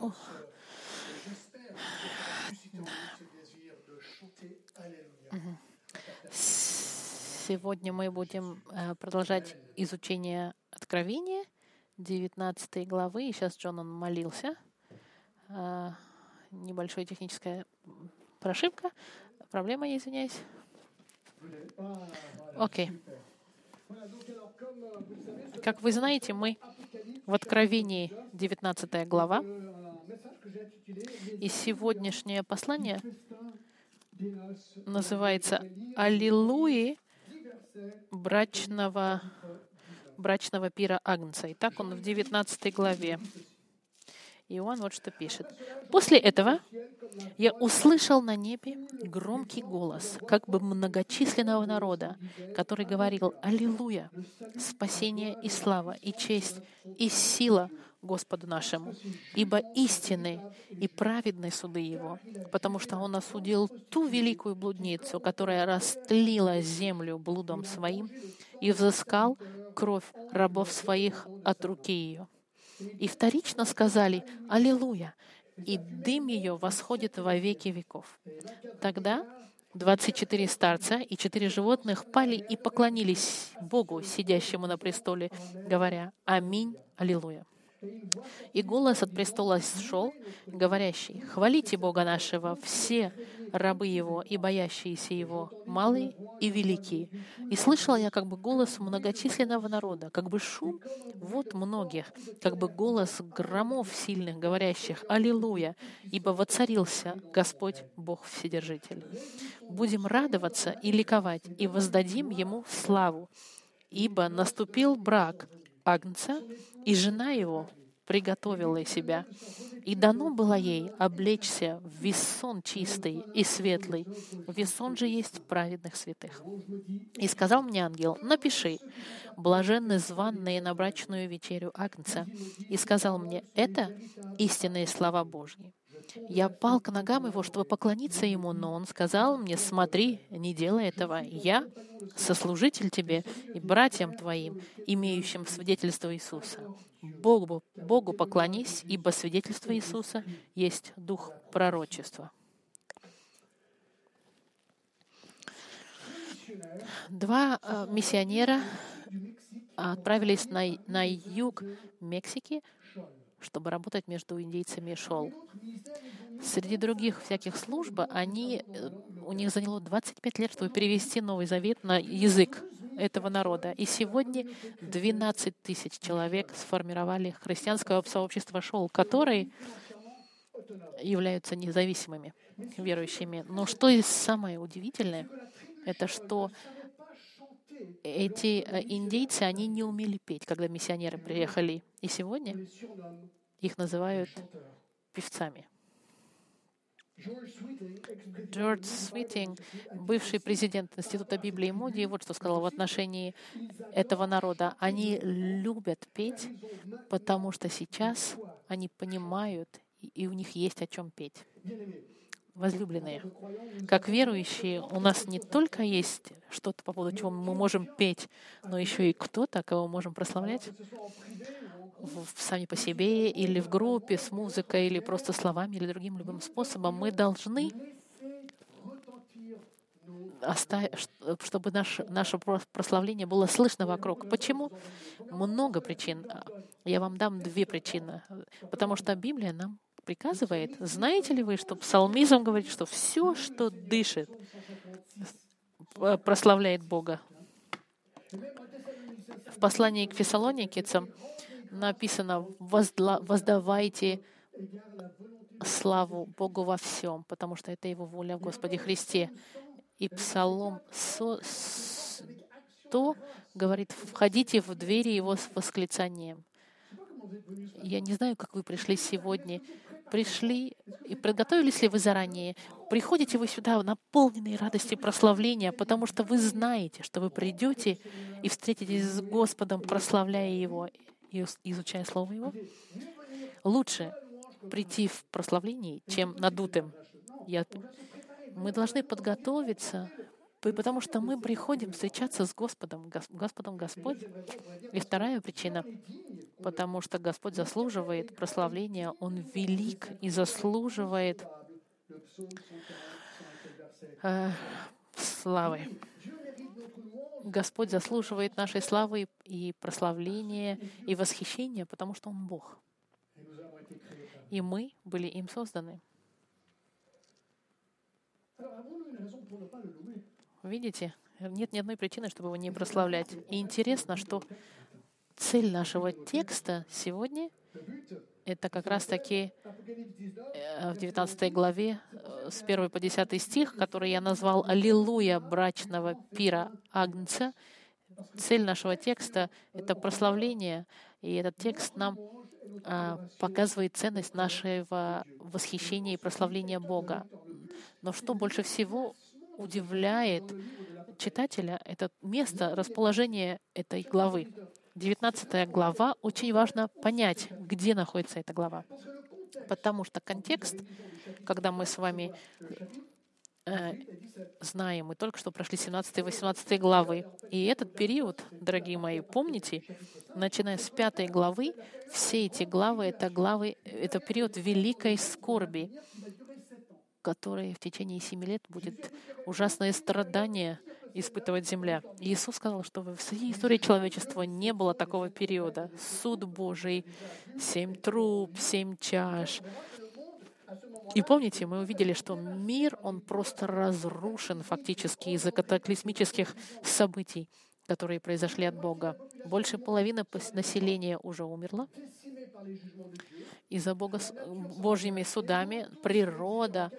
О, Сегодня мы будем э, продолжать изучение Откровения, 19 главы. И сейчас Джон он молился. Э, Небольшая техническая прошивка. Проблема, извиняюсь. Окей. Как вы знаете, мы в Откровении 19 глава. И сегодняшнее послание называется «Аллилуйи брачного, брачного пира Агнца». И так он в 19 главе. Иоанн вот что пишет. «После этого я услышал на небе громкий голос, как бы многочисленного народа, который говорил «Аллилуйя! Спасение и слава, и честь, и сила Господу нашему, ибо истинны и праведны суды Его, потому что Он осудил ту великую блудницу, которая растлила землю блудом своим и взыскал кровь рабов своих от руки ее. И вторично сказали «Аллилуйя!» и дым ее восходит во веки веков. Тогда 24 старца и четыре животных пали и поклонились Богу, сидящему на престоле, говоря «Аминь, Аллилуйя». И голос от престола шел, говорящий, «Хвалите Бога нашего, все рабы Его и боящиеся Его, малые и великие». И слышала я как бы голос многочисленного народа, как бы шум вот многих, как бы голос громов сильных, говорящих «Аллилуйя!» ибо воцарился Господь Бог Вседержитель. Будем радоваться и ликовать, и воздадим Ему славу, ибо наступил брак Агнца, и жена его приготовила себя. И дано было ей облечься в весон чистый и светлый. Весон же есть праведных святых. И сказал мне ангел, напиши, блаженны званные на брачную вечерю Агнца. И сказал мне, это истинные слова Божьи. Я пал к ногам его, чтобы поклониться ему, но он сказал мне, смотри, не делай этого. Я сослужитель тебе и братьям твоим, имеющим свидетельство Иисуса. Богу, Богу поклонись, ибо свидетельство Иисуса есть дух пророчества. Два э, миссионера отправились на, на юг Мексики, чтобы работать между индейцами и шел. Среди других всяких служб они, э, у них заняло 25 лет, чтобы перевести Новый Завет на язык этого народа. И сегодня 12 тысяч человек сформировали христианское сообщество Шоу, которые являются независимыми верующими. Но что и самое удивительное, это что эти э, индейцы, они не умели петь, когда миссионеры приехали. И сегодня их называют певцами. Джордж Свитинг, бывший президент Института Библии и Моди, вот что сказал в отношении этого народа. Они любят петь, потому что сейчас они понимают, и у них есть о чем петь. Возлюбленные, как верующие, у нас не только есть что-то, по поводу чего мы можем петь, но еще и кто-то, кого можем прославлять сами по себе или в группе с музыкой или просто словами или другим любым способом, мы должны чтобы наше, наше прославление было слышно вокруг. Почему? Много причин. Я вам дам две причины. Потому что Библия нам приказывает. Знаете ли вы, что псалмизм говорит, что все, что дышит, прославляет Бога? В послании к фессалоникицам написано «воздавайте славу Богу во всем, потому что это Его воля в Господе Христе». И Псалом 100 говорит «входите в двери Его с восклицанием». Я не знаю, как вы пришли сегодня. Пришли и подготовились ли вы заранее? Приходите вы сюда наполненные радости прославления, потому что вы знаете, что вы придете и встретитесь с Господом, прославляя Его изучая Слово Его, лучше прийти в прославлении, чем надутым. Я... Мы должны подготовиться, потому что мы приходим встречаться с Господом, Господом Господь. И вторая причина, потому что Господь заслуживает прославления, Он велик и заслуживает э, славы. Господь заслуживает нашей славы и прославления и восхищения, потому что Он Бог. И мы были им созданы. Видите, нет ни одной причины, чтобы его не прославлять. И интересно, что цель нашего текста сегодня — это как раз-таки э, в 19 главе э, с 1 по 10 стих, который я назвал «Аллилуйя брачного пира Агнца». Цель нашего текста — это прославление, и этот текст нам а, показывает ценность нашего восхищения и прославления Бога. Но что больше всего удивляет читателя, это место расположения этой главы. 19 глава, очень важно понять, где находится эта глава. Потому что контекст, когда мы с вами э, знаем, мы только что прошли 17 и 18 главы. И этот период, дорогие мои, помните, начиная с 5 главы, все эти главы — это главы, это период великой скорби, который в течение семи лет будет ужасное страдание испытывать земля. Иисус сказал, что в всей истории человечества не было такого периода. Суд Божий, семь труб, семь чаш. И помните, мы увидели, что мир, он просто разрушен фактически из-за катаклизмических событий, которые произошли от Бога. Больше половины населения уже умерло из-за Бога, Божьими судами. Природа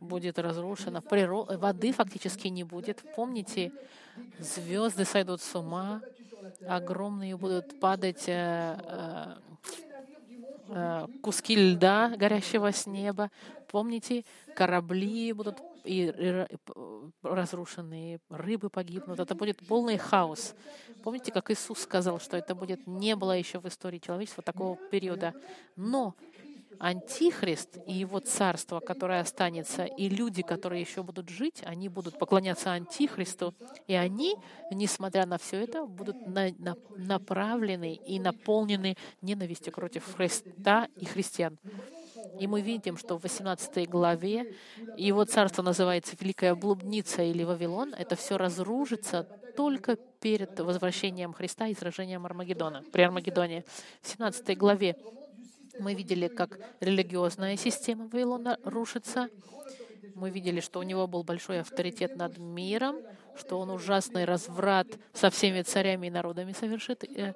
будет разрушена, природа, воды фактически не будет. Помните, звезды сойдут с ума, огромные будут падать э, э, куски льда, горящего с неба. Помните, корабли будут и, и, и разрушенные, рыбы погибнут. Это будет полный хаос. Помните, как Иисус сказал, что это будет не было еще в истории человечества такого периода. Но Антихрист и его царство, которое останется, и люди, которые еще будут жить, они будут поклоняться Антихристу, и они, несмотря на все это, будут на, на, направлены и наполнены ненавистью против Христа и христиан. И мы видим, что в 18 главе его царство называется Великая Блудница или Вавилон. Это все разрушится только перед возвращением Христа и сражением Армагеддона, при Армагеддоне. В 17 главе мы видели, как религиозная система Вавилона рушится. Мы видели, что у него был большой авторитет над миром, что он ужасный разврат со всеми царями и народами совершит. Э,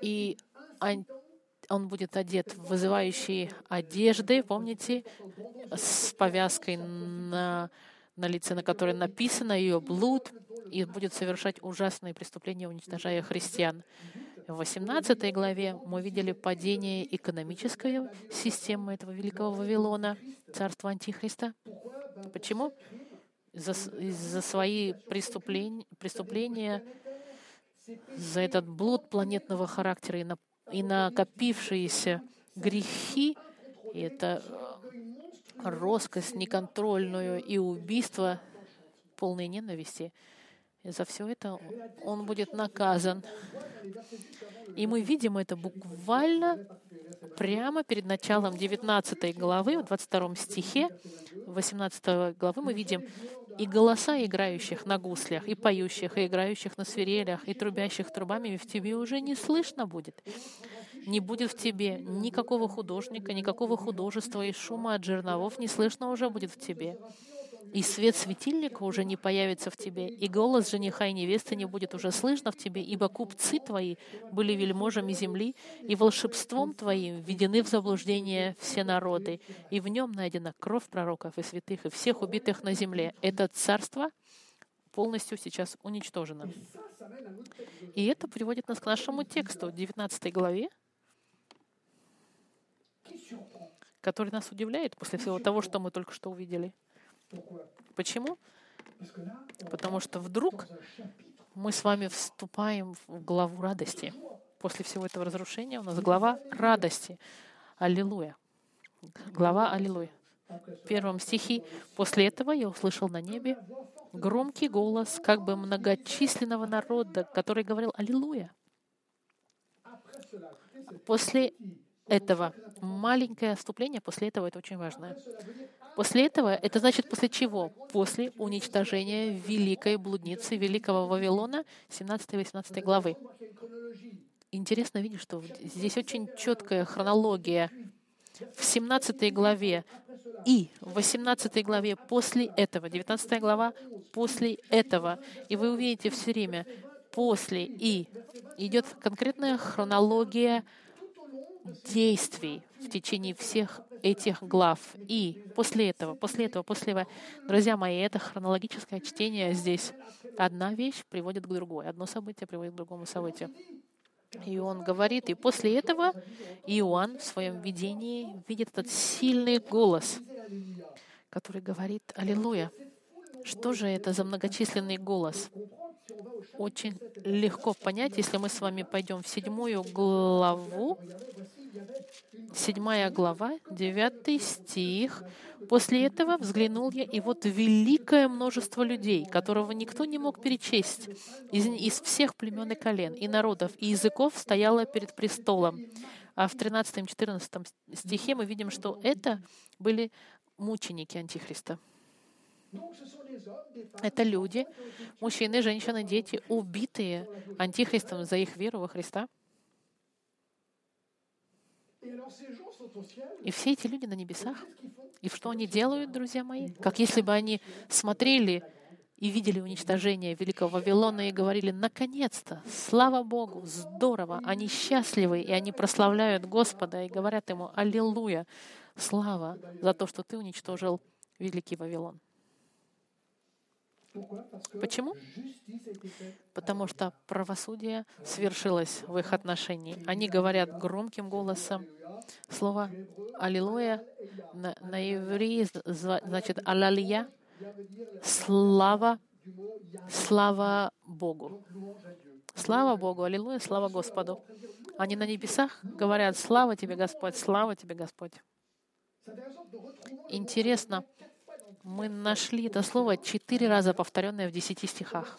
и он будет одет в вызывающие одежды, помните, с повязкой на, на лице, на которой написано ее блуд, и будет совершать ужасные преступления, уничтожая христиан. В 18 главе мы видели падение экономической системы этого великого Вавилона, царства Антихриста. Почему? За, за свои преступления, преступления, за этот блуд планетного характера и, на, и накопившиеся грехи, и это роскость неконтрольную и убийство полной ненависти — и за все это он будет наказан. И мы видим это буквально прямо перед началом 19 главы, в 22 стихе 18 главы мы видим и голоса играющих на гуслях, и поющих, и играющих на свирелях, и трубящих трубами в тебе уже не слышно будет. Не будет в тебе никакого художника, никакого художества, и шума от жерновов не слышно уже будет в тебе и свет светильника уже не появится в тебе, и голос жениха и невесты не будет уже слышно в тебе, ибо купцы твои были вельможами земли, и волшебством твоим введены в заблуждение все народы, и в нем найдена кровь пророков и святых, и всех убитых на земле. Это царство полностью сейчас уничтожено. И это приводит нас к нашему тексту, 19 главе, который нас удивляет после всего того, что мы только что увидели. Почему? Потому что вдруг мы с вами вступаем в главу радости. После всего этого разрушения у нас глава радости. Аллилуйя. Глава Аллилуйя. В первом стихе «После этого я услышал на небе громкий голос как бы многочисленного народа, который говорил «Аллилуйя». После этого маленькое отступление, после этого это очень важно. После этого, это значит после чего? После уничтожения великой блудницы, великого Вавилона, 17-18 главы. Интересно видеть, что здесь очень четкая хронология. В 17 главе и в 18 главе после этого, 19 глава после этого. И вы увидите все время после и идет конкретная хронология действий в течение всех этих глав. И после этого, после этого, после этого, друзья мои, это хронологическое чтение здесь. Одна вещь приводит к другой, одно событие приводит к другому событию. И он говорит, и после этого Иоанн в своем видении видит этот сильный голос, который говорит «Аллилуйя». Что же это за многочисленный голос? Очень легко понять, если мы с вами пойдем в седьмую главу, седьмая глава, девятый стих. После этого взглянул я, и вот великое множество людей, которого никто не мог перечесть, из, из всех племен и колен, и народов, и языков стояло перед престолом. А в 13-14 стихе мы видим, что это были мученики Антихриста. Это люди, мужчины, женщины, дети, убитые Антихристом за их веру во Христа. И все эти люди на небесах, и что они делают, друзья мои? Как если бы они смотрели и видели уничтожение Великого Вавилона и говорили, наконец-то, слава Богу, здорово, они счастливы, и они прославляют Господа и говорят ему, аллилуйя, слава за то, что ты уничтожил Великий Вавилон. Почему? Потому что правосудие свершилось в их отношении. Они говорят громким голосом. Слово «Аллилуйя» на, на иврии значит «Алалия» — слава, слава Богу. Слава Богу, аллилуйя, слава Господу. Они на небесах говорят «Слава тебе, Господь, слава тебе, Господь». Интересно, мы нашли это слово четыре раза повторенное в десяти стихах.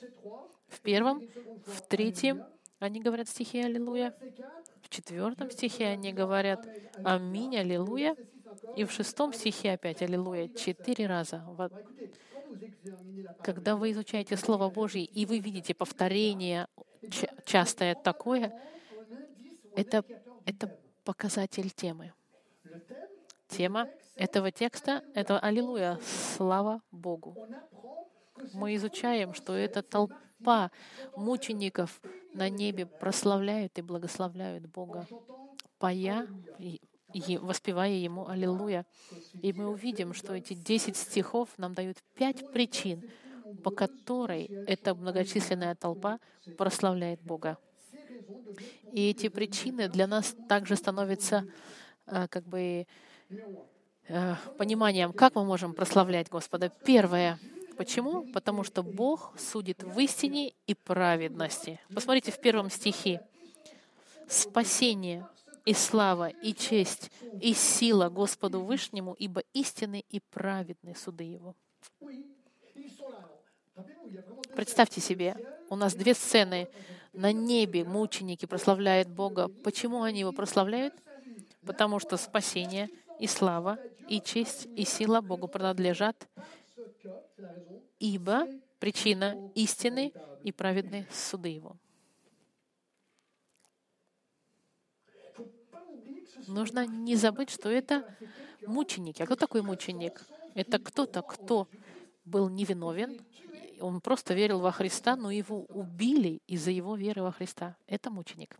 В первом, в третьем они говорят стихи «Аллилуйя», в четвертом стихе они говорят «Аминь, Аллилуйя», и в шестом стихе опять «Аллилуйя» четыре раза. Когда вы изучаете Слово Божье, и вы видите повторение частое такое, это, это показатель темы. Тема этого текста — это «Аллилуйя, слава Богу». Мы изучаем, что эта толпа мучеников на небе прославляют и благословляют Бога, поя и воспевая Ему «Аллилуйя». И мы увидим, что эти десять стихов нам дают пять причин, по которой эта многочисленная толпа прославляет Бога. И эти причины для нас также становятся э, как бы Э, пониманием, как мы можем прославлять Господа. Первое. Почему? Потому что Бог судит в истине и праведности. Посмотрите в первом стихе. Спасение и слава, и честь, и сила Господу Вышнему, ибо истинны и праведны суды Его. Представьте себе, у нас две сцены. На небе мученики прославляют Бога. Почему они Его прославляют? Потому что спасение — и слава, и честь, и сила Богу принадлежат, ибо причина истины и праведны суды Его. Нужно не забыть, что это мученики. А кто такой мученик? Это кто-то, кто был невиновен, он просто верил во Христа, но его убили из-за его веры во Христа. Это мученик.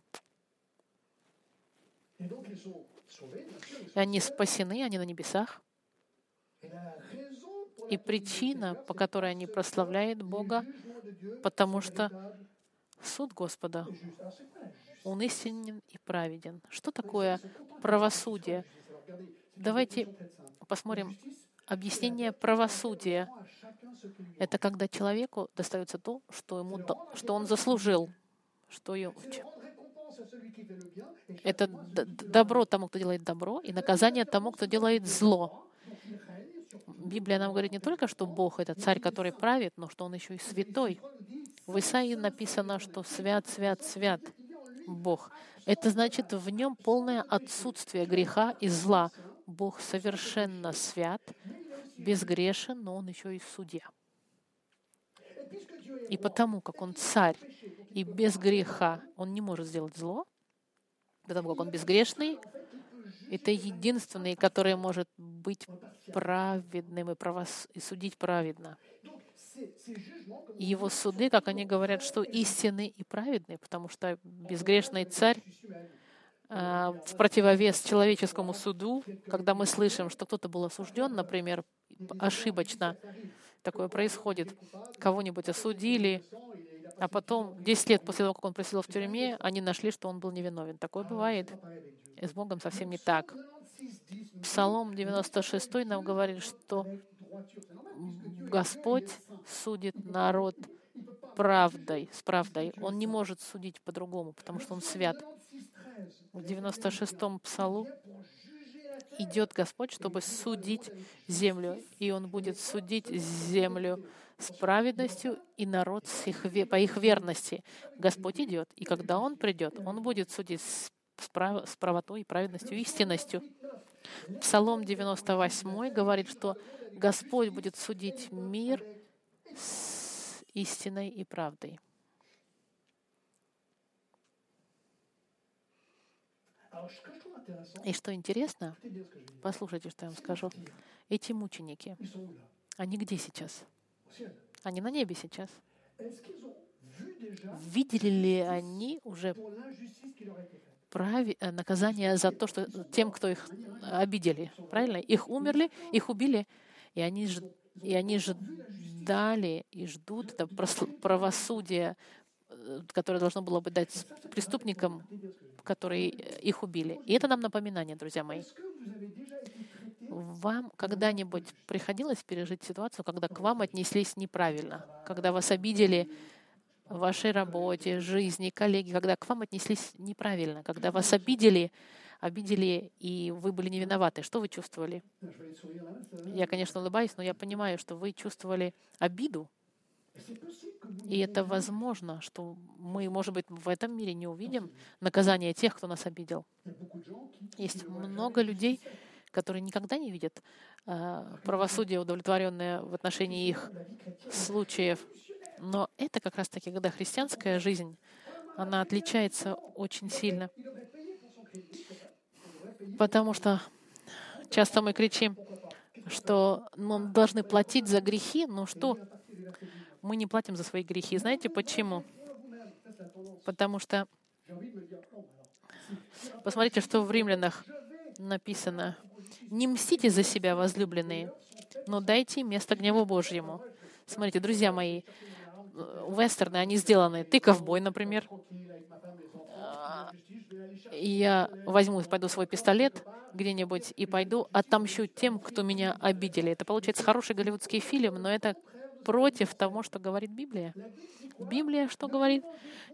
И они спасены, они на небесах. И причина, по которой они прославляют Бога, потому что суд Господа, Он истинен и праведен. Что такое правосудие? Давайте посмотрим объяснение правосудия. Это когда человеку достается то, что, ему, что он заслужил, что ему, это добро тому, кто делает добро, и наказание тому, кто делает зло. Библия нам говорит не только, что Бог — это царь, который правит, но что Он еще и святой. В Исаии написано, что свят, свят, свят. Бог. Это значит в нем полное отсутствие греха и зла. Бог совершенно свят, безгрешен, но Он еще и судья. И потому, как Он царь и без греха, Он не может сделать зло, потому как Он безгрешный, это единственный, который может быть праведным и, правос... и судить праведно. Его суды, как они говорят, что истинны и праведны, потому что безгрешный царь а, в противовес человеческому суду, когда мы слышим, что кто-то был осужден, например, ошибочно, такое происходит, кого-нибудь осудили, а потом 10 лет после того, как он просидел в тюрьме, они нашли, что он был невиновен. Такое бывает. И с Богом совсем не так. Псалом 96 нам говорит, что Господь судит народ правдой, с правдой. Он не может судить по-другому, потому что Он свят. В 96-м псалу идет Господь, чтобы судить землю, и Он будет судить землю с праведностью и народ с их, по их верности. Господь идет, и когда Он придет, Он будет судить с, прав, с правотой, праведностью, истинностью. Псалом 98 говорит, что Господь будет судить мир с истиной и правдой. И что интересно, послушайте, что я вам скажу. Эти мученики, они где сейчас? Они на небе сейчас. Видели ли они уже прави, э, наказание за то, что тем, кто их обидели? Правильно? Их умерли, их убили, и они, ж, и они ждали и ждут это правосудие, э, которое должно было бы дать преступникам, которые их убили. И это нам напоминание, друзья мои. Вам когда-нибудь приходилось пережить ситуацию, когда к вам отнеслись неправильно, когда вас обидели в вашей работе, жизни, коллеги, когда к вам отнеслись неправильно, когда вас обидели, обидели, и вы были не виноваты. Что вы чувствовали? Я, конечно, улыбаюсь, но я понимаю, что вы чувствовали обиду. И это возможно, что мы, может быть, в этом мире не увидим наказание тех, кто нас обидел. Есть много людей, которые никогда не видят э, правосудие, удовлетворенное в отношении их случаев. Но это как раз-таки, когда христианская жизнь, она отличается очень сильно. Потому что часто мы кричим, что мы должны платить за грехи, но что? Мы не платим за свои грехи. Знаете почему? Потому что посмотрите, что в римлянах написано. Не мстите за себя, возлюбленные, но дайте место гневу Божьему. Смотрите, друзья мои, вестерны, они сделаны. Ты ковбой, например. Я возьму, пойду свой пистолет где-нибудь и пойду отомщу тем, кто меня обидели. Это получается хороший голливудский фильм, но это против того, что говорит Библия. Библия что говорит?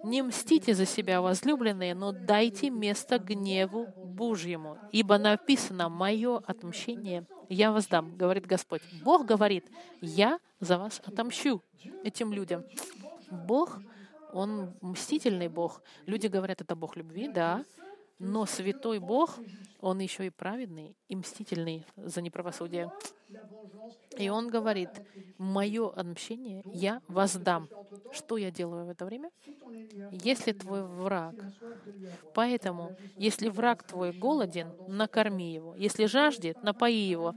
«Не мстите за себя, возлюбленные, но дайте место гневу Божьему, ибо написано «Мое отмщение я воздам», говорит Господь. Бог говорит, «Я за вас отомщу этим людям». Бог, Он мстительный Бог. Люди говорят, это Бог любви, да, но святой Бог, Он еще и праведный и мстительный за неправосудие. И он говорит, мое отмщение я воздам. Что я делаю в это время? Если твой враг. Поэтому, если враг твой голоден, накорми его. Если жаждет, напои его.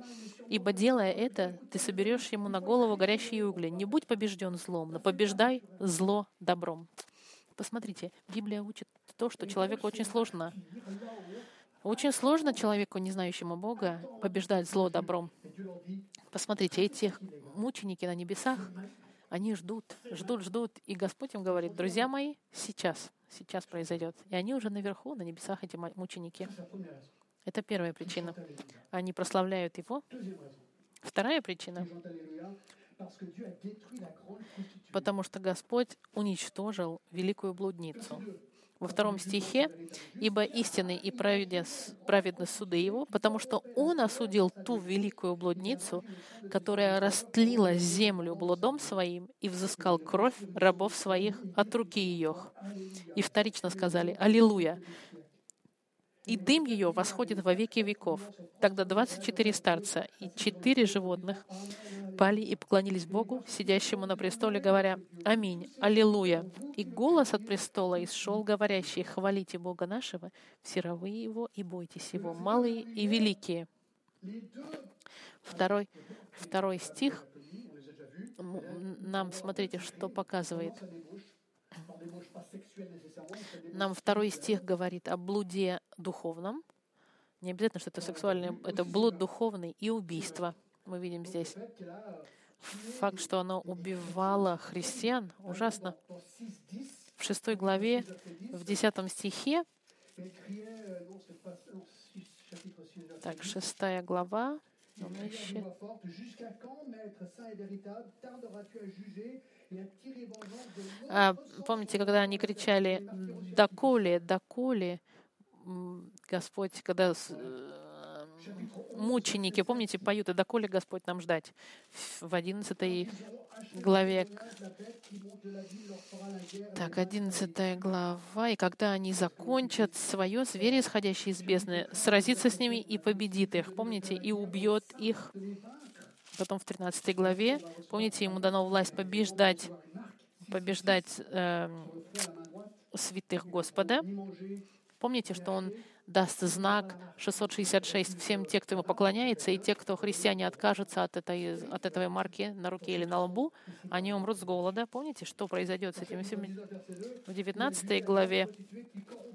Ибо делая это, ты соберешь ему на голову горящие угли. Не будь побежден злом, но побеждай зло добром. Посмотрите, Библия учит то, что человеку очень сложно очень сложно человеку, не знающему Бога, побеждать зло добром. Посмотрите, эти мученики на небесах, они ждут, ждут, ждут. И Господь им говорит, друзья мои, сейчас, сейчас произойдет. И они уже наверху, на небесах, эти мученики. Это первая причина. Они прославляют Его. Вторая причина. Потому что Господь уничтожил великую блудницу. Во втором стихе, «Ибо истинный и праведны суды его, потому что он осудил ту великую блудницу, которая растлила землю блудом своим и взыскал кровь рабов своих от руки ее». И вторично сказали «Аллилуйя!» И дым ее восходит во веки веков. Тогда 24 старца и четыре животных пали и поклонились Богу, сидящему на престоле, говоря «Аминь, Аллилуйя». И голос от престола исшел, говорящий «Хвалите Бога нашего, все равы Его и бойтесь Его, малые и великие». Второй, второй стих нам, смотрите, что показывает. Нам второй стих говорит о блуде духовном. Не обязательно, что это сексуальное, это блуд духовный и убийство. Мы видим здесь факт, что оно убивало христиан, ужасно. В шестой главе, в десятом стихе, так, шестая глава, а, помните, когда они кричали «Доколе, доколе», Господь, когда э, мученики, помните, поют «И доколе Господь нам ждать» в 11 главе. Так, 11 глава. «И когда они закончат свое, зверь, исходящий из бездны, сразится с ними и победит их». Помните? «И убьет их». Потом в 13 главе, помните, ему дано власть побеждать, побеждать э, святых Господа. Помните, что он даст знак 666 всем тем, кто ему поклоняется, и те, кто христиане откажутся от этой, от этой марки на руке или на лбу, они умрут с голода. Помните, что произойдет с этими всеми? В 19 главе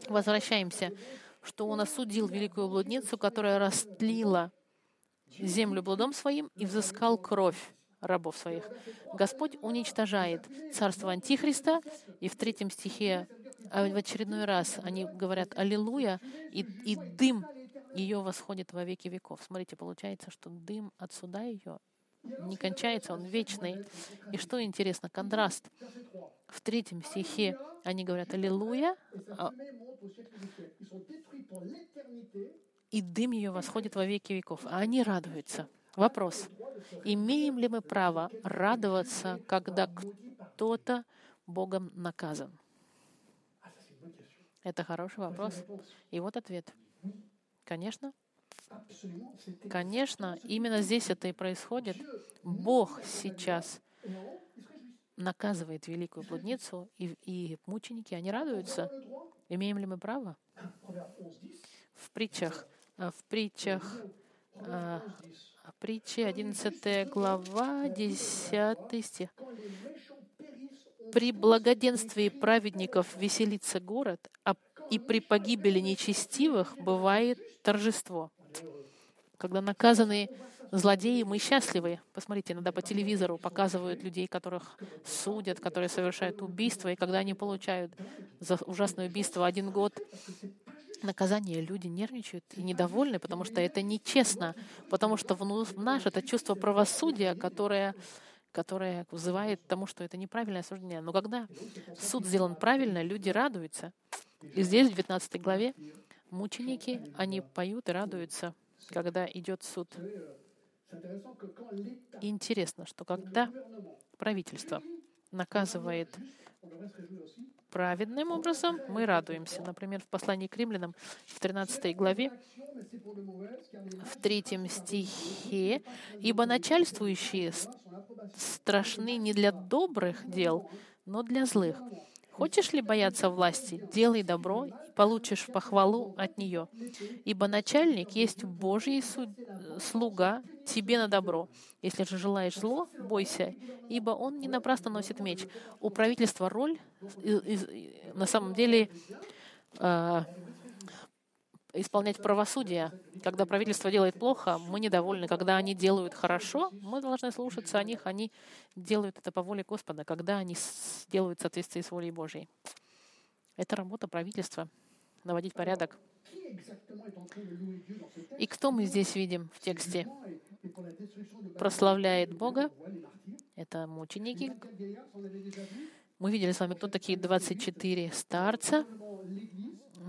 возвращаемся, что он осудил великую блудницу, которая растлила землю блудом своим и взыскал кровь рабов своих. Господь уничтожает царство Антихриста, и в третьем стихе а в очередной раз они говорят «Аллилуйя», и, и дым ее восходит во веки веков. Смотрите, получается, что дым от суда ее не кончается, он вечный. И что интересно, контраст. В третьем стихе они говорят «Аллилуйя», а и дым ее восходит во веки веков, а они радуются. Вопрос. Имеем ли мы право радоваться, когда кто-то Богом наказан? Это хороший вопрос. И вот ответ. Конечно. Конечно, именно здесь это и происходит. Бог сейчас наказывает великую блудницу, и, и мученики, они радуются. Имеем ли мы право? В притчах, в притчах, э, в притче 11 глава, 10 стих. При благоденствии праведников веселится город, а и при погибели нечестивых бывает торжество. Когда наказаны злодеи, мы счастливы. Посмотрите, иногда по телевизору показывают людей, которых судят, которые совершают убийство, и когда они получают за ужасное убийство один год наказание, люди нервничают и недовольны, потому что это нечестно, потому что в нас это чувство правосудия, которое которое вызывает тому, что это неправильное осуждение. Но когда суд сделан правильно, люди радуются. И здесь, в 19 главе, мученики, они поют и радуются, когда идет суд. И интересно, что когда правительство наказывает праведным образом, мы радуемся. Например, в послании к римлянам в 13 главе, в третьем стихе, «Ибо начальствующие страшны не для добрых дел, но для злых. Хочешь ли бояться власти? Делай добро, и получишь похвалу от нее. Ибо начальник есть Божий слуга тебе на добро. Если же желаешь зло, бойся, ибо он не напрасно носит меч. У правительства роль на самом деле а, исполнять правосудие. Когда правительство делает плохо, мы недовольны. Когда они делают хорошо, мы должны слушаться о них. Они делают это по воле Господа, когда они делают в соответствии с волей Божьей. Это работа правительства — наводить порядок. И кто мы здесь видим в тексте? Прославляет Бога. Это мученики. Мы видели с вами, кто такие 24 старца.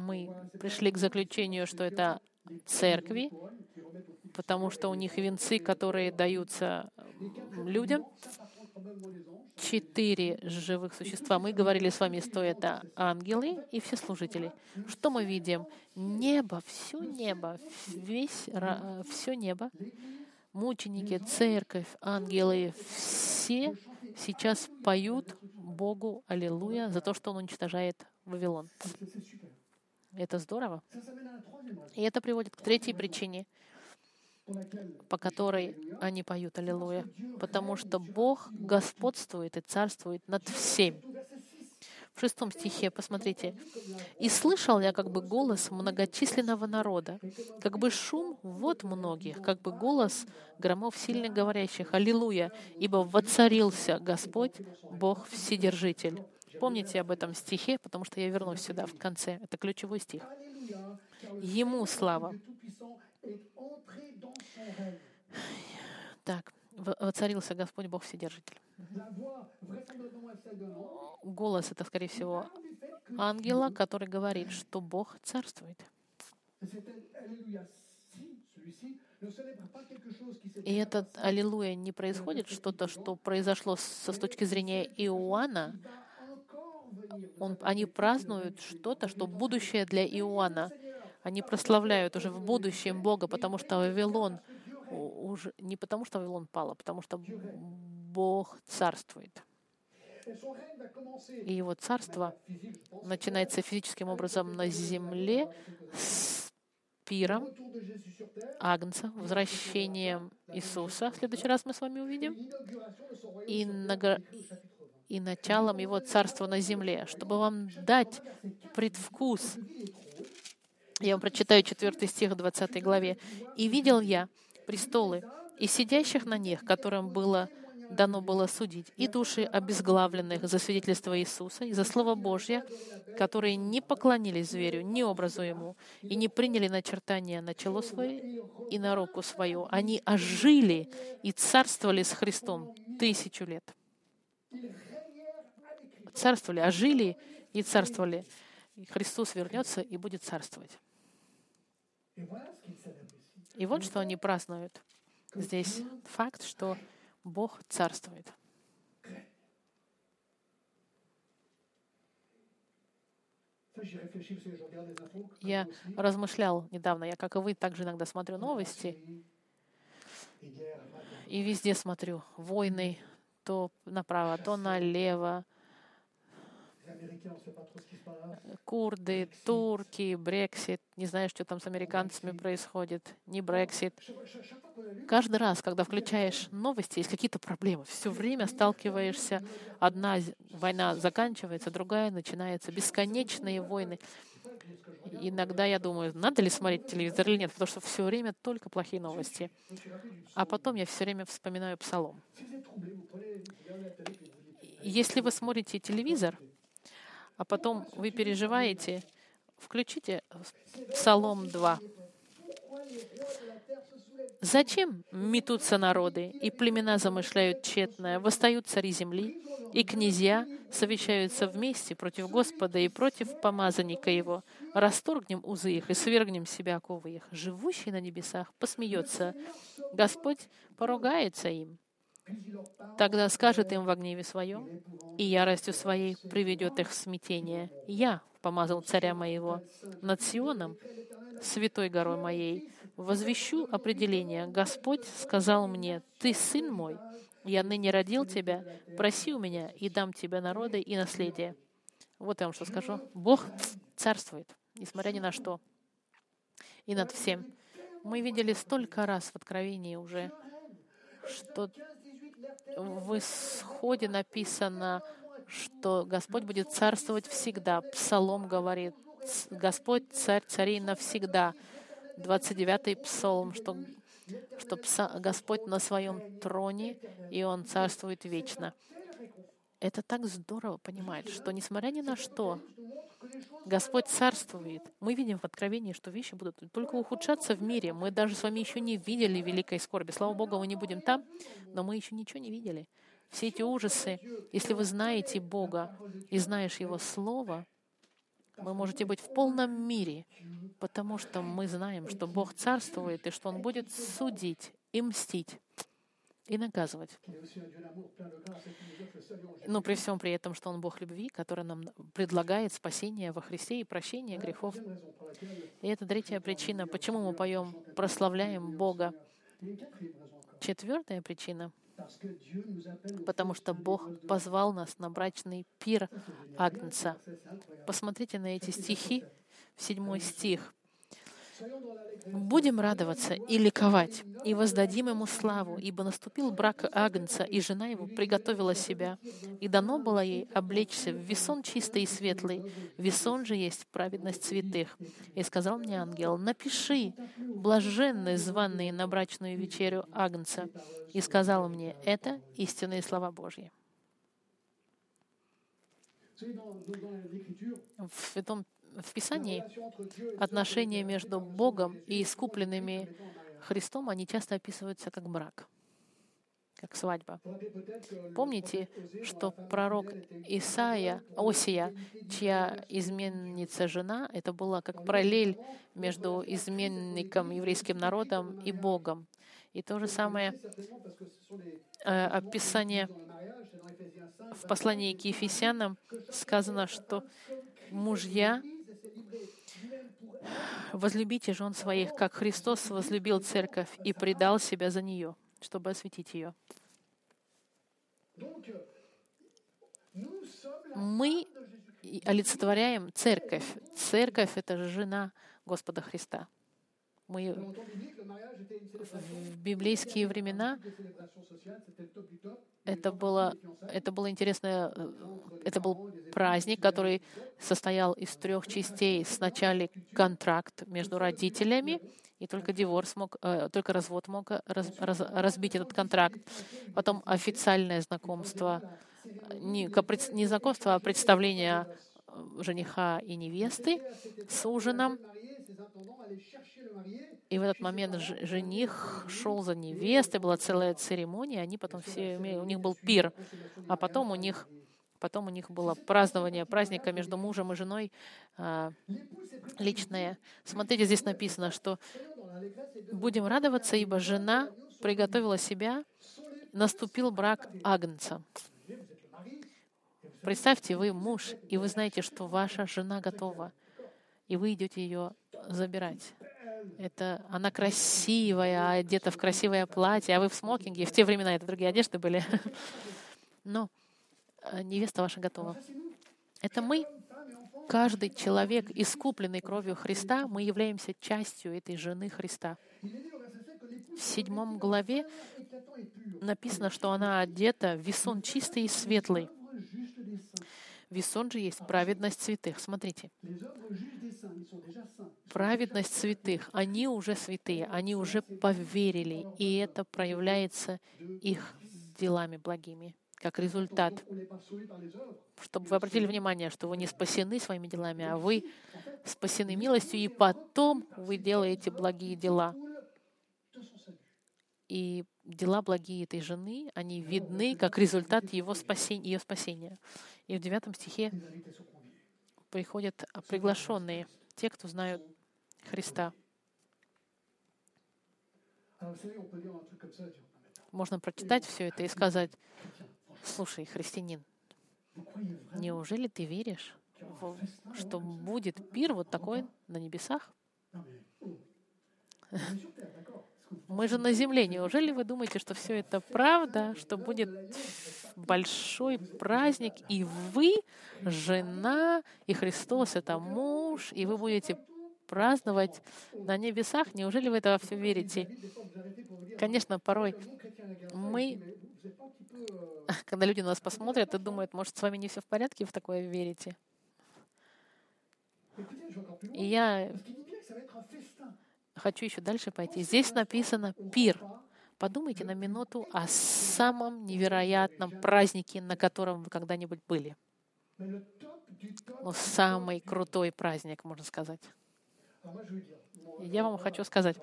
Мы пришли к заключению, что это церкви, потому что у них венцы, которые даются людям. Четыре живых существа. Мы говорили с вами, что это ангелы и все служители. Что мы видим? Небо, все небо, весь, все небо, мученики, церковь, ангелы, все сейчас поют Богу Аллилуйя за то, что Он уничтожает Вавилон. Это здорово. И это приводит к третьей причине, по которой они поют Аллилуйя. Потому что Бог господствует и царствует над всем. В шестом стихе, посмотрите. «И слышал я как бы голос многочисленного народа, как бы шум вот многих, как бы голос громов сильно говорящих, Аллилуйя, ибо воцарился Господь, Бог Вседержитель». Помните об этом стихе, потому что я вернусь сюда в конце. Это ключевой стих. Ему слава. Так, воцарился Господь Бог Вседержитель. Голос — это, скорее всего, ангела, который говорит, что Бог царствует. И этот «Аллилуйя» не происходит что-то, что произошло с, с точки зрения Иоанна, он, они празднуют что-то, что будущее для Иоанна. Они прославляют уже в будущем Бога, потому что Вавилон уже не потому, что Вавилон пал, а потому что Бог царствует. И его царство начинается физическим образом на земле с пиром Агнца, возвращением Иисуса. В следующий раз мы с вами увидим. И, и началом Его Царства на земле, чтобы вам дать предвкус. Я вам прочитаю 4 стих 20 главе. «И видел я престолы и сидящих на них, которым было дано было судить, и души обезглавленных за свидетельство Иисуса и за Слово Божье, которые не поклонились зверю, ни образу ему, и не приняли начертания на чело свое и на руку свою. Они ожили и царствовали с Христом тысячу лет царствовали, а жили и царствовали. И Христос вернется и будет царствовать. И вот что они празднуют. Здесь факт, что Бог царствует. Я размышлял недавно, я, как и вы, также иногда смотрю новости, и везде смотрю войны, то направо, то налево, Курды, турки, Брексит. Не знаю, что там с американцами происходит. Не Брексит. Каждый раз, когда включаешь новости, есть какие-то проблемы. Все время сталкиваешься. Одна война заканчивается, другая начинается. Бесконечные войны. Иногда я думаю, надо ли смотреть телевизор или нет, потому что все время только плохие новости. А потом я все время вспоминаю псалом. Если вы смотрите телевизор, а потом вы переживаете, включите Псалом 2. Зачем метутся народы, и племена замышляют тщетное, восстают цари земли, и князья совещаются вместе против Господа и против помазанника Его. Расторгнем узы их и свергнем себя оковы их. Живущий на небесах посмеется. Господь поругается им. Тогда скажет им в гневе своем, и яростью своей приведет их в смятение. Я помазал царя моего над Сионом, святой горой моей, возвещу определение. Господь сказал мне, «Ты сын мой, я ныне родил тебя, проси у меня, и дам тебе народы и наследие». Вот я вам что скажу. Бог царствует, несмотря ни на что, и над всем. Мы видели столько раз в Откровении уже, что в исходе написано, что Господь будет царствовать всегда. Псалом говорит, Господь царь царей навсегда. 29-й псалом, что, что Господь на своем троне, и Он царствует вечно. Это так здорово понимать, что несмотря ни на что, Господь царствует. Мы видим в Откровении, что вещи будут только ухудшаться в мире. Мы даже с вами еще не видели великой скорби. Слава Богу, мы не будем там, но мы еще ничего не видели. все эти ужасы, если вы знаете Бога и знаешь Его Слово, вы можете быть в полном мире, потому что мы знаем, что Бог царствует и что Он будет судить и мстить и наказывать. Но при всем при этом, что Он Бог любви, который нам предлагает спасение во Христе и прощение грехов. И это третья причина, почему мы поем, прославляем Бога. Четвертая причина, потому что Бог позвал нас на брачный пир Агнца. Посмотрите на эти стихи, в седьмой стих. Будем радоваться и ликовать, и воздадим ему славу, ибо наступил брак Агнца, и жена его приготовила себя, и дано было ей облечься в весон чистый и светлый, весон же есть праведность святых. И сказал мне ангел, напиши, блаженные званные на брачную вечерю Агнца. И сказал мне, это истинные слова Божьи. В этом в Писании отношения между Богом и искупленными Христом, они часто описываются как брак, как свадьба. Помните, что пророк Исаия, Осия, чья изменница жена, это была как параллель между изменником, еврейским народом и Богом. И то же самое э, описание в послании к Ефесянам сказано, что мужья Возлюбите жен своих, как Христос возлюбил церковь и предал себя за нее, чтобы осветить ее. Мы олицетворяем церковь. Церковь — это жена Господа Христа. Мы в библейские времена это было, это было интересное, э, это был праздник, который состоял из трех частей. Сначала контракт между родителями, и только диворс мог, э, только развод мог раз, раз, разбить этот контракт. Потом официальное знакомство, не, не знакомство, а представление э, жениха и невесты с ужином. И в этот момент жених шел за невестой, была целая церемония, они потом все, у них был пир, а потом у них Потом у них было празднование праздника между мужем и женой а, личное. Смотрите, здесь написано, что будем радоваться, ибо жена приготовила себя, наступил брак Агнца. Представьте, вы муж, и вы знаете, что ваша жена готова, и вы идете ее забирать. Это она красивая, одета в красивое платье, а вы в смокинге. В те времена это другие одежды были. Но Э, невеста ваша готова. Это мы, каждый человек, искупленный кровью Христа, мы являемся частью этой жены Христа. В седьмом главе написано, что она одета в весон чистый и светлый. Весон же есть праведность святых. Смотрите. Праведность святых. Они уже святые, они уже поверили, и это проявляется их делами благими как результат, чтобы вы обратили внимание, что вы не спасены своими делами, а вы спасены милостью, и потом вы делаете благие дела. И дела благие этой жены, они видны как результат его спасения, ее спасения. И в девятом стихе приходят приглашенные, те, кто знают Христа. Можно прочитать все это и сказать, Слушай, христианин, неужели ты веришь, что будет пир вот такой на небесах? Мы же на земле. Неужели вы думаете, что все это правда, что будет большой праздник, и вы, жена, и Христос — это муж, и вы будете праздновать на небесах? Неужели вы это все верите? Конечно, порой мы когда люди на нас посмотрят и думают, может, с вами не все в порядке, вы в такое верите. И я хочу еще дальше пойти. Здесь написано «пир». Подумайте на минуту о самом невероятном празднике, на котором вы когда-нибудь были. Ну, самый крутой праздник, можно сказать. Я вам хочу сказать,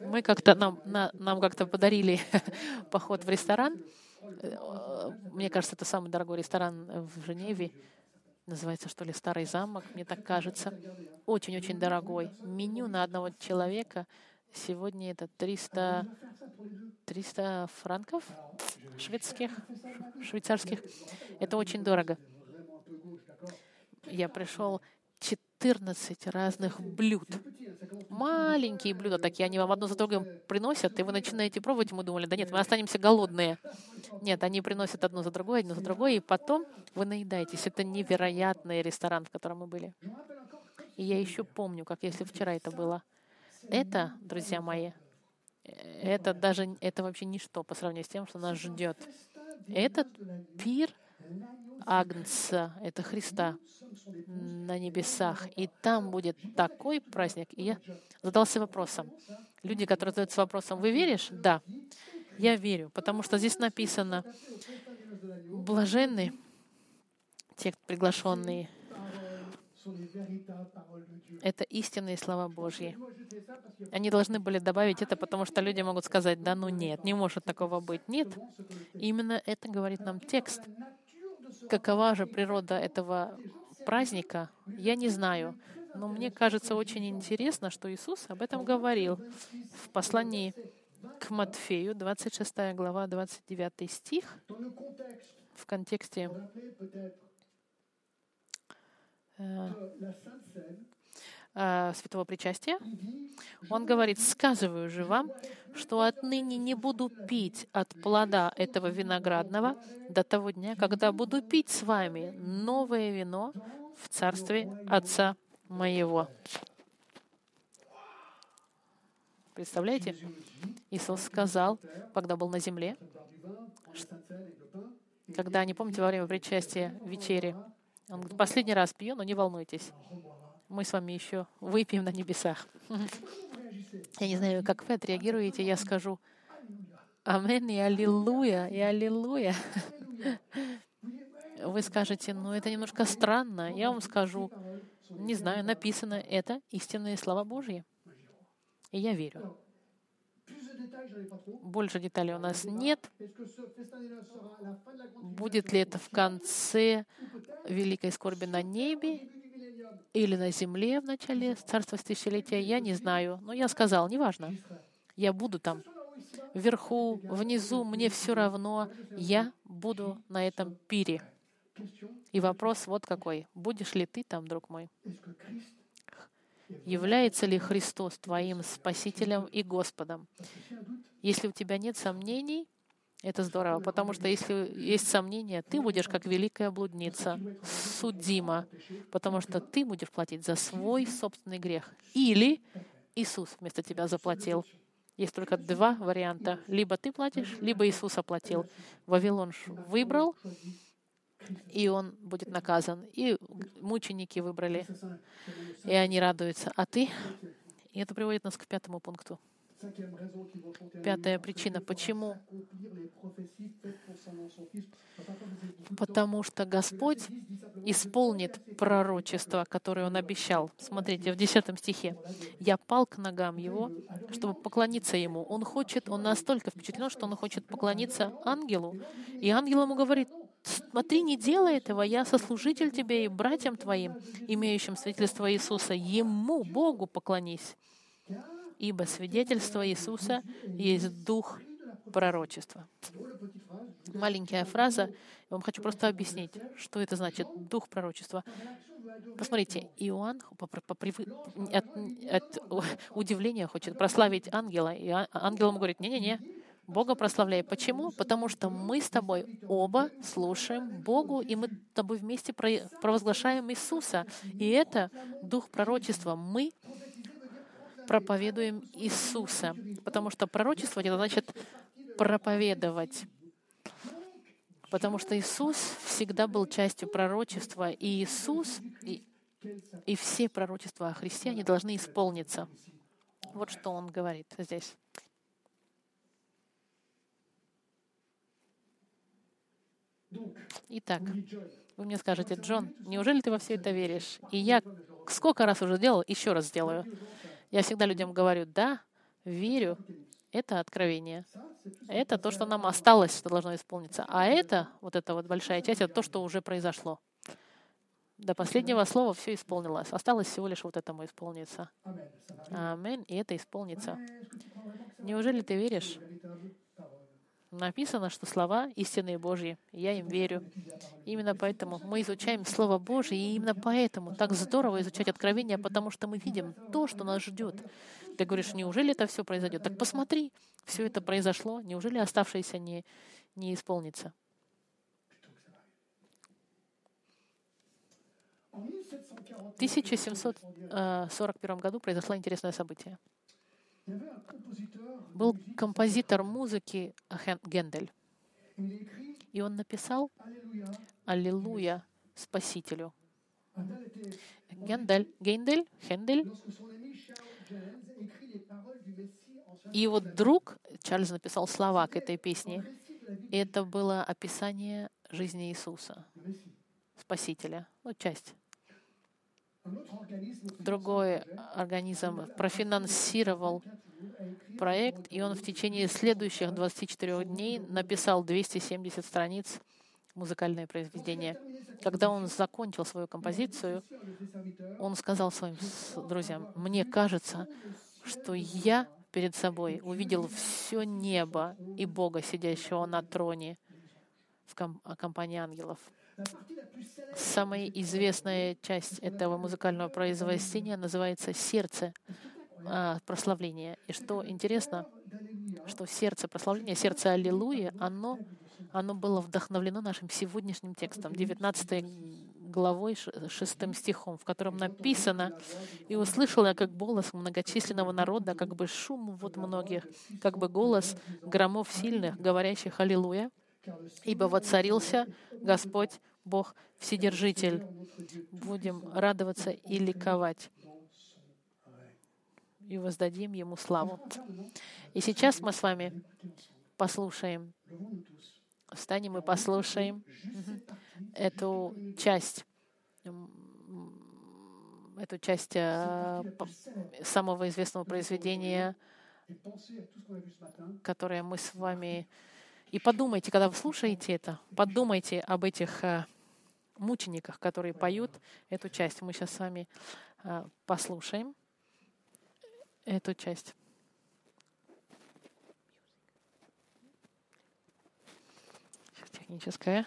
мы как-то нам, на, нам как-то подарили поход в ресторан, Э, Мне кажется, это самый дорогой ресторан в Женеве. Называется, что ли, Старый замок, мне так кажется. Очень-очень дорогой. Меню на одного человека сегодня это 300, 300 франков шведских, швейцарских. Это очень дорого. Я пришел 14 разных блюд. Маленькие блюда такие, они вам одно за другим приносят, и вы начинаете пробовать, мы думали, да нет, мы останемся голодные. Нет, они приносят одно за другое, одно за другое, и потом вы наедаетесь. Это невероятный ресторан, в котором мы были. И я еще помню, как если вчера это было. Это, друзья мои, это даже, это вообще ничто по сравнению с тем, что нас ждет. Этот пир Агнца, это Христа на небесах. И там будет такой праздник. И я задался вопросом. Люди, которые задаются вопросом, вы веришь? Да. Я верю, потому что здесь написано, блаженный, те приглашенные, это истинные слова Божьи. Они должны были добавить это, потому что люди могут сказать, да ну нет, не может такого быть. Нет. Именно это говорит нам текст. Какова же природа этого праздника, я не знаю. Но мне кажется очень интересно, что Иисус об этом говорил в послании к Матфею, 26 глава, 29 стих, в контексте э, святого причастия. Он говорит, «Сказываю же вам, что отныне не буду пить от плода этого виноградного до того дня, когда буду пить с вами новое вино в царстве Отца моего». Представляете? Иисус сказал, когда был на земле, когда, не помните, во время причастия вечери, он говорит, последний раз пью, но не волнуйтесь. Мы с вами еще выпьем на небесах. Я не знаю, как вы отреагируете, я скажу Амен и Аллилуйя, и Аллилуйя. Вы скажете, ну это немножко странно. Я вам скажу, не знаю, написано это истинные слова Божьи. И я верю. Больше деталей у нас нет. Будет ли это в конце великой скорби на небе или на земле в начале царства тысячелетия, я не знаю. Но я сказал, неважно. Я буду там. Вверху, внизу, мне все равно. Я буду на этом пире. И вопрос вот какой. Будешь ли ты там, друг мой? Является ли Христос твоим Спасителем и Господом? Если у тебя нет сомнений, это здорово, потому что если есть сомнения, ты будешь как великая блудница, судима, потому что ты будешь платить за свой собственный грех. Или Иисус вместо тебя заплатил. Есть только два варианта. Либо ты платишь, либо Иисус оплатил. Вавилон выбрал, и он будет наказан. И мученики выбрали, и они радуются. А ты? И это приводит нас к пятому пункту. Пятая причина, почему? Потому что Господь исполнит пророчество, которое Он обещал. Смотрите, в 10 стихе. «Я пал к ногам Его, чтобы поклониться Ему». Он хочет, он настолько впечатлен, что он хочет поклониться ангелу. И ангел ему говорит, смотри, не делай этого, я сослужитель тебе и братьям твоим, имеющим свидетельство Иисуса. Ему, Богу, поклонись ибо свидетельство Иисуса есть дух пророчества. Маленькая фраза, я вам хочу просто объяснить, что это значит, дух пророчества. Посмотрите, Иоанн по, по, по, от, от удивления хочет прославить ангела, и а, ангел ему говорит, не-не-не, Бога прославляй. Почему? Потому что мы с тобой оба слушаем Богу, и мы с тобой вместе провозглашаем Иисуса. И это дух пророчества. Мы проповедуем Иисуса. Потому что пророчество это значит проповедовать. Потому что Иисус всегда был частью пророчества, и Иисус и, и все пророчества о Христе, они должны исполниться. Вот что он говорит здесь. Итак, вы мне скажете, Джон, неужели ты во все это веришь? И я сколько раз уже делал, еще раз сделаю. Я всегда людям говорю, да, верю. Это откровение. Это то, что нам осталось, что должно исполниться. А это, вот эта вот большая часть, это то, что уже произошло. До последнего слова все исполнилось. Осталось всего лишь вот этому исполниться. Аминь. И это исполнится. Неужели ты веришь? Написано, что слова истинные Божьи. Я им верю. Именно поэтому мы изучаем Слово Божье, и именно поэтому так здорово изучать Откровение, потому что мы видим то, что нас ждет. Ты говоришь, неужели это все произойдет? Так посмотри, все это произошло, неужели оставшееся не, не исполнится? В 1741 году произошло интересное событие. Был композитор музыки Гендель. И он написал «Аллилуйя Спасителю». Гендель, Гендель, Хендель. И его друг Чарльз написал слова к этой песне. И это было описание жизни Иисуса, Спасителя, ну, часть другой организм профинансировал проект, и он в течение следующих 24 дней написал 270 страниц музыкальное произведение. Когда он закончил свою композицию, он сказал своим друзьям, «Мне кажется, что я перед собой увидел все небо и Бога, сидящего на троне в компании ангелов». Самая известная часть этого музыкального произведения называется «Сердце а, прославления». И что интересно, что сердце прославления, сердце Аллилуйя, оно, оно было вдохновлено нашим сегодняшним текстом, 19 главой, 6 стихом, в котором написано, «И услышал я как голос многочисленного народа, как бы шум вот многих, как бы голос громов сильных, говорящих Аллилуйя, ибо воцарился Господь Бог Вседержитель. Будем радоваться и ликовать. И воздадим Ему славу. И сейчас мы с вами послушаем. Встанем и послушаем эту часть, эту часть э, самого известного произведения, которое мы с вами и подумайте, когда вы слушаете это, подумайте об этих э, мучениках, которые поют эту часть. Мы сейчас с вами э, послушаем эту часть. Техническая.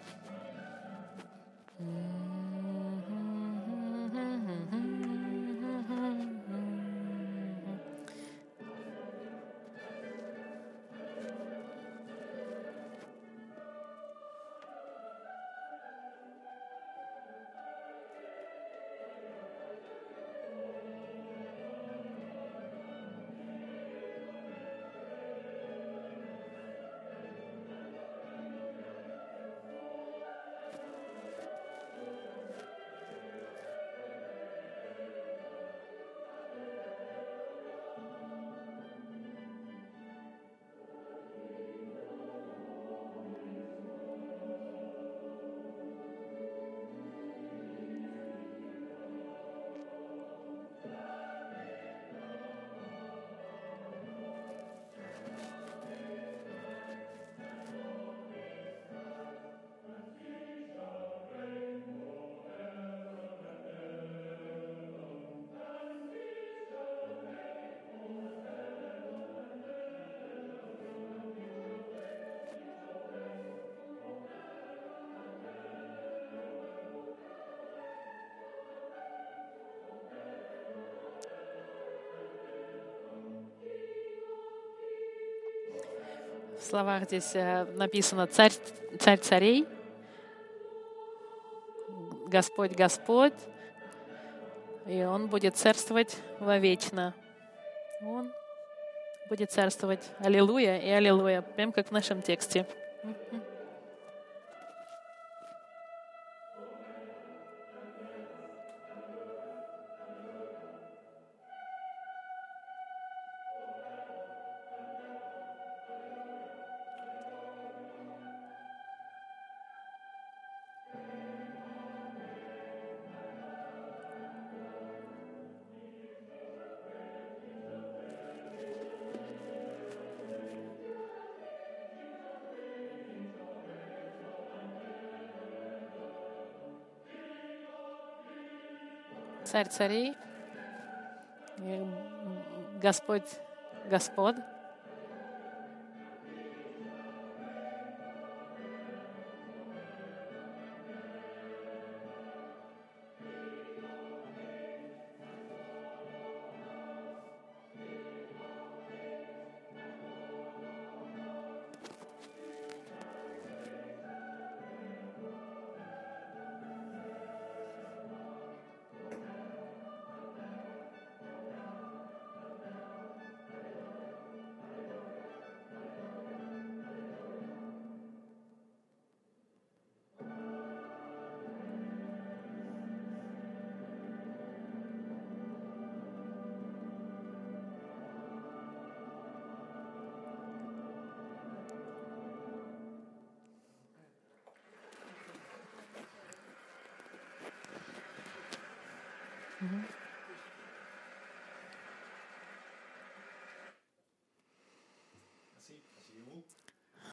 словах здесь э, написано «Царь, царь царей», «Господь, Господь», и Он будет царствовать вовечно. Он будет царствовать. Аллилуйя и аллилуйя, прям как в нашем тексте. Царь царей, Господь Господ.